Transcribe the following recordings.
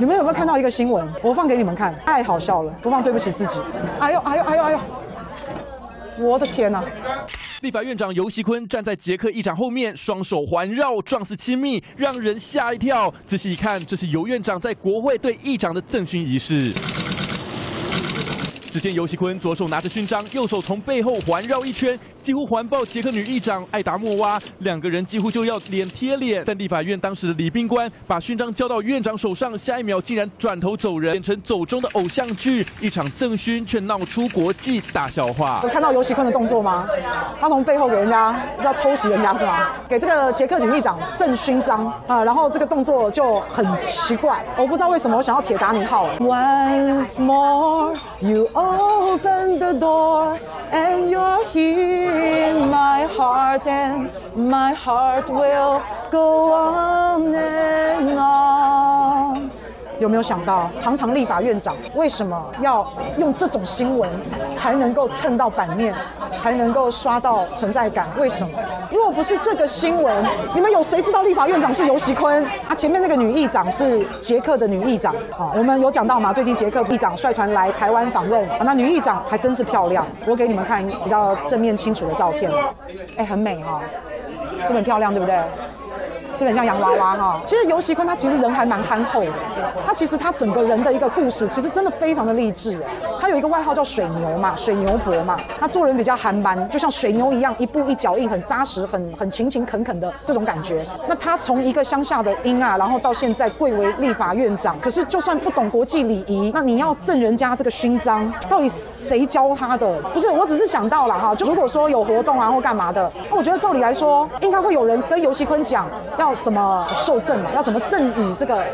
你们有没有看到一个新闻？我放给你们看，太好笑了，不放对不起自己。哎呦哎呦哎呦哎呦！我的天哪！立法院长游锡坤站在捷克议长后面，双手环绕，状似亲密，让人吓一跳。仔细一看，这是尤院长在国会对议长的赠勋仪式。只见游锡坤左手拿着勋章，右手从背后环绕一圈。几乎环抱捷克女议长艾达莫娃，两个人几乎就要脸贴脸。但立法院当时的礼宾官把勋章交到院长手上，下一秒竟然转头走人，变成走中的偶像剧。一场赠勋却闹出国际大笑话。有看到尤喜坤的动作吗？他从背后给人家要偷袭人家是吗？给这个捷克女议长赠勋章啊，然后这个动作就很奇怪，我不知道为什么我想要铁达尼号。Once more you open the door and you're here. In my heart and my heart will go on and on。有没有想到，堂堂立法院长为什么要用这种新闻才能够蹭到版面，才能够刷到存在感？为什么？若不是这个新闻，你们有谁知道立法院长是游锡坤？啊，前面那个女议长是捷克的女议长啊。我们有讲到吗？最近捷克议长率团来台湾访问，啊，那女议长还真是漂亮。我给你们看比较正面清楚的照片，哎，很美哈，是不是很漂亮，对不对？是很像洋娃娃哈，其实游锡堃他其实人还蛮憨厚的，他其实他整个人的一个故事其实真的非常的励志。他有一个外号叫水牛嘛，水牛伯嘛，他做人比较憨慢，就像水牛一样，一步一脚印，很扎实，很很勤勤恳恳的这种感觉。那他从一个乡下的英啊，然后到现在贵为立法院长，可是就算不懂国际礼仪，那你要赠人家这个勋章，到底谁教他的？不是，我只是想到了哈，就如果说有活动啊或干嘛的，那我觉得照理来说，应该会有人跟游锡堃讲要。怎么受赠嘛？要怎么赠予这个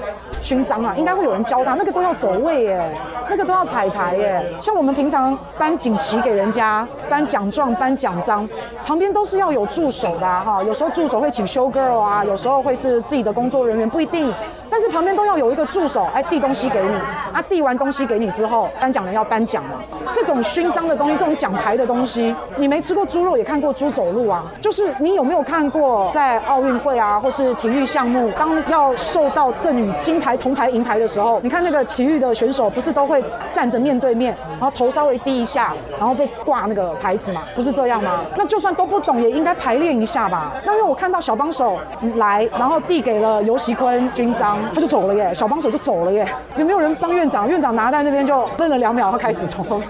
勋章啊？应该会有人教他，那个都要走位耶，那个都要彩排耶。像我们平常颁锦旗给人家，颁奖状、颁奖章，旁边都是要有助手的哈。有时候助手会请 show girl 啊，有时候会是自己的工作人员，不一定。但是旁边都要有一个助手，哎，递东西给你啊，递完东西给你之后，颁奖人要颁奖嘛。这种勋章的东西，这种奖牌的东西，你没吃过猪肉，也看过猪走路啊。就是你有没有看过，在奥运会啊，或是体育项目，当要受到赠予金牌、铜牌、银牌的时候，你看那个体育的选手，不是都会站着面对面，然后头稍微低一下，然后被挂那个牌子嘛？不是这样吗？那就算都不懂，也应该排练一下吧。那因为我看到小帮手来，然后递给了游锡堃勋章。他就走了耶，小帮手就走了耶。有没有人帮院长？院长拿在那边就愣了两秒，他开始从。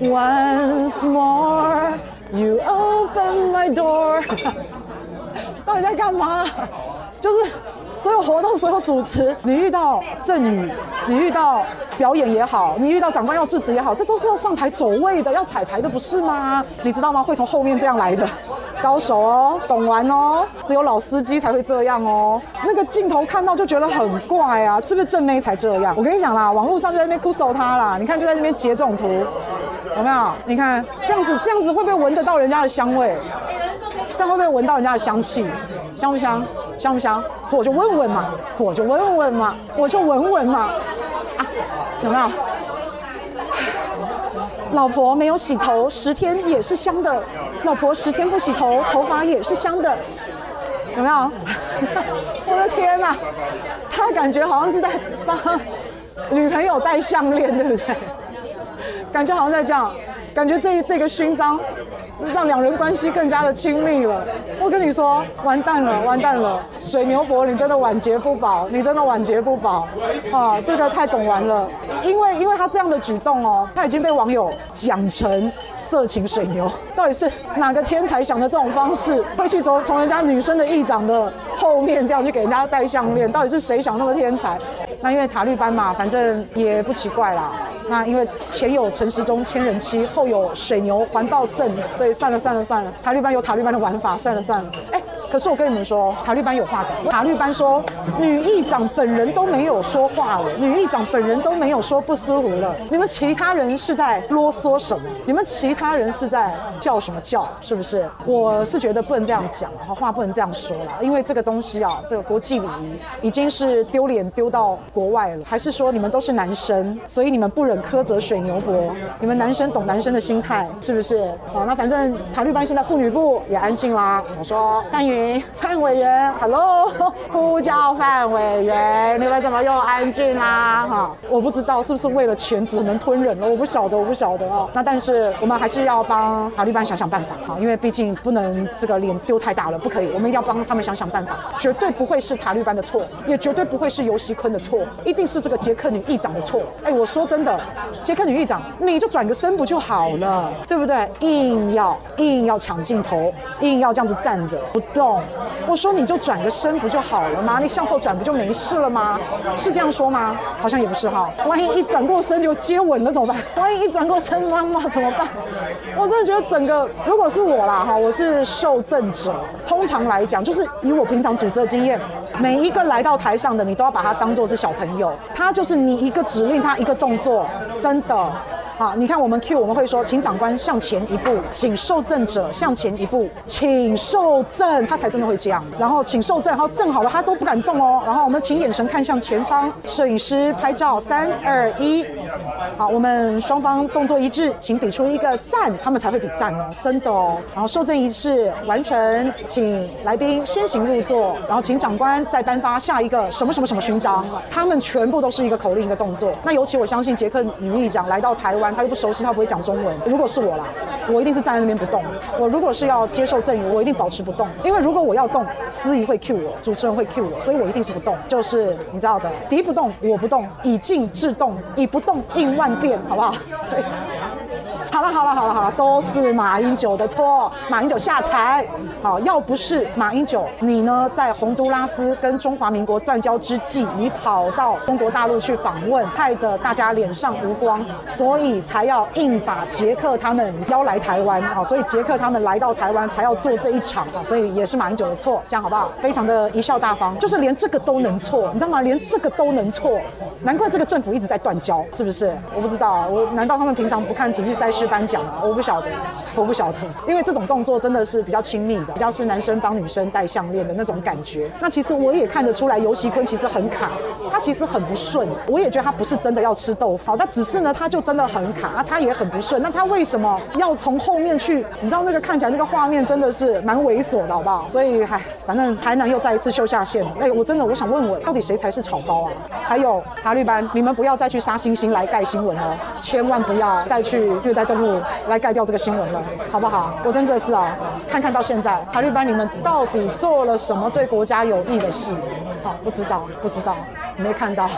Once more, you open my door。到底在干嘛？就是所有活动、所有主持，你遇到赠予，你遇到表演也好，你遇到长官要致辞也好，这都是要上台走位的，要彩排的，不是吗？你知道吗？会从后面这样来的。高手哦，懂玩哦，只有老司机才会这样哦。那个镜头看到就觉得很怪啊，是不是正妹才这样？我跟你讲啦，网络上就在那边酷搜他啦，你看就在那边截这种图，有没有？你看这样子，这样子会不会闻得到人家的香味？这样会不会闻到人家的香气？香不香？香不香？我就问问嘛，我就问问嘛，我就闻闻嘛。啊，怎么样？老婆没有洗头，十天也是香的。老婆十天不洗头，头发也是香的，有没有？我的天哪，他感觉好像是在帮女朋友戴项链，对不对？感觉好像在这样，感觉这这个勋章。让两人关系更加的亲密了。我跟你说，完蛋了，完蛋了！水牛伯，你真的晚节不保，你真的晚节不保啊！这个太懂玩了，因为因为他这样的举动哦，他已经被网友讲成色情水牛。到底是哪个天才想的这种方式，会去从从人家女生的议长的后面这样去给人家戴项链？到底是谁想那么天才？那因为塔绿班嘛，反正也不奇怪啦。那因为前有陈时中千人妻，后有水牛环抱阵，所以算了算了算了，塔利班有塔利班的玩法，算了算了。哎，可是我跟你们说，塔绿班有话讲。塔绿班说，女议长本人都没有说话了，女议长本人都没有说不舒服了。你们其他人是在啰嗦什么？你们其他人是在叫什么叫？是不是？我是觉得不能这样讲，然后话不能这样说了，因为这个东西啊，这个国际礼仪已经是丢脸丢到国外了。还是说你们都是男生，所以你们不忍苛责水牛伯？你们男生懂男生的心态，是不是？好，那反正塔绿班现在妇女部也安静啦。我说，但愿。范委员，Hello，呼叫范委员，你们怎么又安静啦？哈，我不知道是不是为了钱只能吞忍了，我不晓得，我不晓得啊。那但是我们还是要帮塔利班想想办法哈，因为毕竟不能这个脸丢太大了，不可以，我们一定要帮他们想想办法，绝对不会是塔利班的错，也绝对不会是游锡堃的错，一定是这个捷克女议长的错。哎，我说真的，捷克女议长，你就转个身不就好了，对不对？硬要硬要抢镜头，硬要这样子站着不动。我说你就转个身不就好了吗？你向后转不就没事了吗？是这样说吗？好像也不是哈。万一一转过身就接吻了怎么办？万一一转过身妈妈怎么办？我真的觉得整个，如果是我啦哈，我是受赠者。通常来讲，就是以我平常组织的经验，每一个来到台上的你都要把他当做是小朋友，他就是你一个指令，他一个动作，真的。好，你看我们 Q 我们会说，请长官向前一步，请受赠者向前一步，请受赠，他才真的会这样。然后请受赠，然后赠好了，他都不敢动哦。然后我们请眼神看向前方，摄影师拍照，三二一，好，我们双方动作一致，请比出一个赞，他们才会比赞哦，真的哦。然后受赠仪式完成，请来宾先行入座，然后请长官再颁发下一个什么什么什么勋章，他们全部都是一个口令一个动作。那尤其我相信杰克女议长来到台湾。他又不熟悉，他不会讲中文。如果是我啦，我一定是站在那边不动。我如果是要接受赠语，我一定保持不动。因为如果我要动，司仪会 cue 我，主持人会 cue 我，所以我一定是不动。就是你知道的，敌不动，我不动，以静制动，以不动应万变，好不好？所以。好了好了好了好了，都是马英九的错，马英九下台。好，要不是马英九，你呢在洪都拉斯跟中华民国断交之际，你跑到中国大陆去访问，害得大家脸上无光，所以才要硬把捷克他们邀来台湾啊。所以捷克他们来到台湾才要做这一场啊，所以也是马英九的错，这样好不好？非常的贻笑大方，就是连这个都能错，你知道吗？连这个都能错，难怪这个政府一直在断交，是不是？我不知道，我难道他们平常不看体育赛是？颁奖吗，我不晓得，我不晓得，因为这种动作真的是比较亲密的，比较是男生帮女生戴项链的那种感觉。那其实我也看得出来，游锡堃其实很卡，他其实很不顺。我也觉得他不是真的要吃豆腐，他只是呢，他就真的很卡，他也很不顺。那他为什么要从后面去？你知道那个看起来那个画面真的是蛮猥琐的，好不好？所以，唉，反正台南又再一次秀下限了。哎，我真的我想问问，到底谁才是草包啊？还有塔绿班，你们不要再去杀星星来盖新闻哦，千万不要再去虐待动物来盖掉这个新闻了，好不好？我真的是啊，看看到现在塔绿班你们到底做了什么对国家有益的事？好，不知道，不知道，没看到。